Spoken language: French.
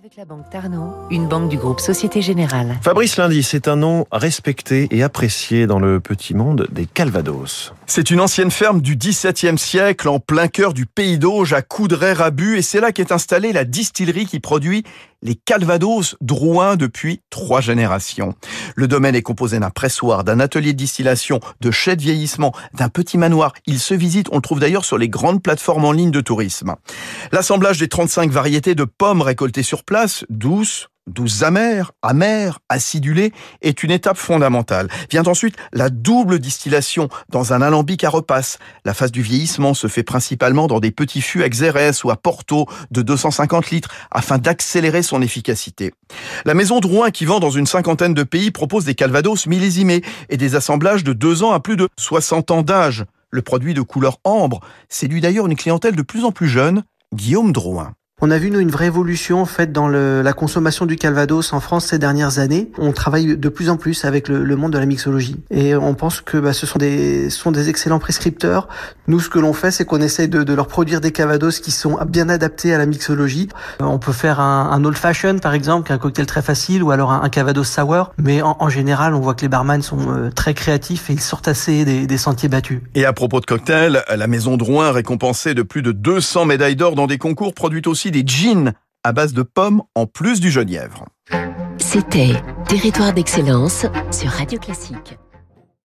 Avec la banque Tarno, une banque du groupe Société Générale. Fabrice Lundi, c'est un nom respecté et apprécié dans le petit monde des Calvados. C'est une ancienne ferme du XVIIe siècle en plein cœur du pays d'Auge à Coudray-Rabu et c'est là qu'est installée la distillerie qui produit les Calvados Drouin depuis trois générations. Le domaine est composé d'un pressoir, d'un atelier de distillation, de chais de vieillissement, d'un petit manoir. Il se visite, on le trouve d'ailleurs sur les grandes plateformes en ligne de tourisme. L'assemblage des 35 variétés de pommes récoltées sur place, douces, douces amères, amères, acidulées, est une étape fondamentale. Vient ensuite la double distillation dans un alambic à repasse. La phase du vieillissement se fait principalement dans des petits fûts à Xérès ou à Porto de 250 litres afin d'accélérer son efficacité. La maison Drouin qui vend dans une cinquantaine de pays propose des calvados millésimés et des assemblages de 2 ans à plus de 60 ans d'âge. Le produit de couleur ambre séduit d'ailleurs une clientèle de plus en plus jeune, Guillaume Drouin. On a vu nous une vraie évolution en fait dans le, la consommation du Calvados en France ces dernières années. On travaille de plus en plus avec le, le monde de la mixologie et on pense que bah, ce sont des sont des excellents prescripteurs. Nous, ce que l'on fait, c'est qu'on essaye de, de, leur produire des Calvados qui sont bien adaptés à la mixologie. Euh, on peut faire un, un old fashion par exemple, qui est un cocktail très facile, ou alors un, un Calvados sour. Mais en, en, général, on voit que les barman sont euh, très créatifs et ils sortent assez des, des sentiers battus. Et à propos de cocktails, la maison Drouin récompensée de plus de 200 médailles d'or dans des concours produit des jeans à base de pommes en plus du genièvre. C'était Territoire d'excellence sur Radio Classique.